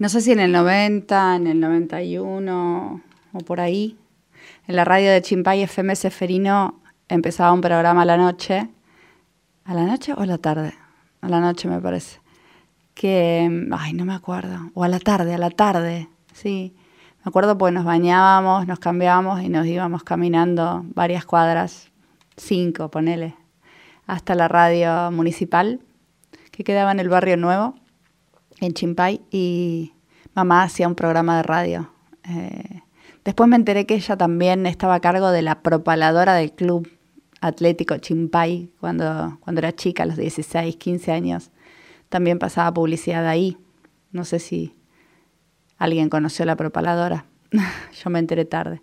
No sé si en el 90, en el 91 o por ahí, en la radio de Chimpay FM Seferino empezaba un programa a la noche. ¿A la noche o a la tarde? A la noche me parece. Que, ay, no me acuerdo. O a la tarde, a la tarde, sí. Me acuerdo porque nos bañábamos, nos cambiábamos y nos íbamos caminando varias cuadras, cinco, ponele, hasta la radio municipal que quedaba en el barrio nuevo en Chimpay y mamá hacía un programa de radio. Eh, después me enteré que ella también estaba a cargo de la propaladora del club atlético Chimpay cuando, cuando era chica, a los 16, 15 años. También pasaba publicidad ahí. No sé si alguien conoció la propaladora. Yo me enteré tarde.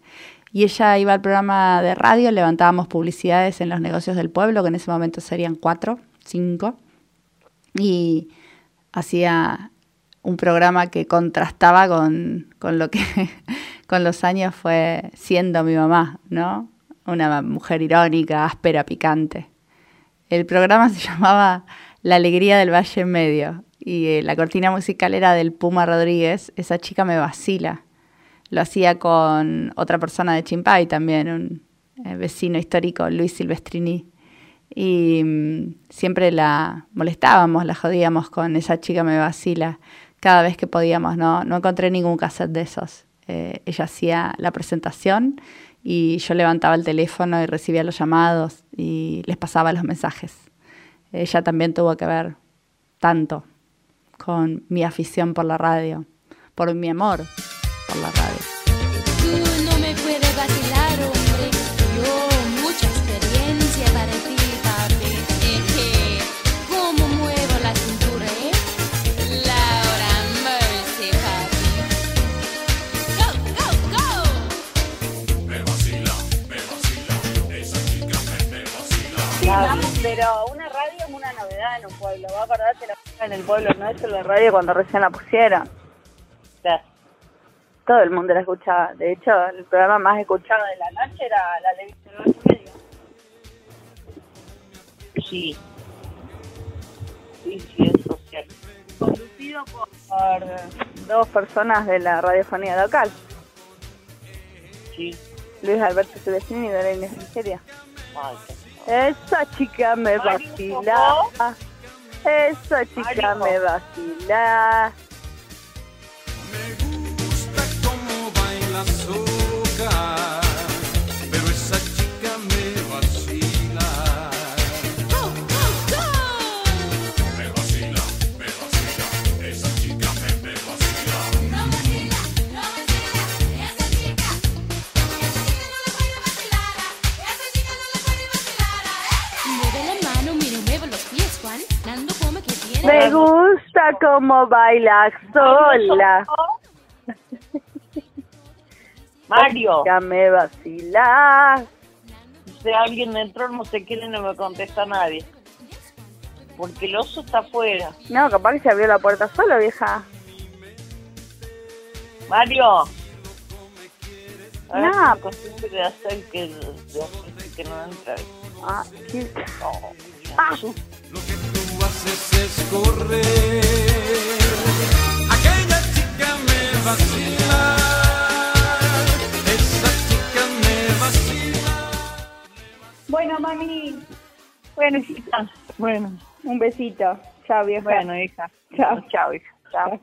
Y ella iba al programa de radio, levantábamos publicidades en los negocios del pueblo, que en ese momento serían cuatro, cinco. Y hacía un programa que contrastaba con, lo que con los años fue siendo mi mamá, ¿no? Una mujer irónica, áspera, picante. El programa se llamaba La Alegría del Valle en Medio y eh, la cortina musical era del Puma Rodríguez, Esa chica me vacila. Lo hacía con otra persona de Chimpay también, un eh, vecino histórico, Luis Silvestrini y mm, siempre la molestábamos, la jodíamos con esa chica me vacila cada vez que podíamos, no, no encontré ningún cassette de esos. Eh, ella hacía la presentación y yo levantaba el teléfono y recibía los llamados y les pasaba los mensajes. Ella también tuvo que ver tanto con mi afición por la radio, por mi amor por la radio. Pero una radio es una novedad en un pueblo. Va a acordarte la en el pueblo nuestro, la radio cuando recién la pusieron. todo el mundo la escuchaba. De hecho, el programa más escuchado de la noche era la de medio. Sí. Sí, sí, es cierto. Conducido por dos personas de la radiofonía local. Sí. Luis Alberto Celestini y Dorena Nigeria. Esa chica me vacila. Esa chica me vacila. Me gusta cómo baila sola. Mario. Ya me vacila. Si alguien entró, no sé quién y no me contesta nadie. Porque el oso está afuera. No, capaz que se abrió la puerta solo, vieja. Mario. No. costumbre de hacer que, de hacer que no entra. Ah, sí. Ah. Lo que tú haces es correr. Aquella chica me vacila. Esa chica me vacila. Bueno, mami. Bueno, hijita. Bueno. Un besito. Chao, vieja. Bueno, hija. Chao. Chao, hija. Chao.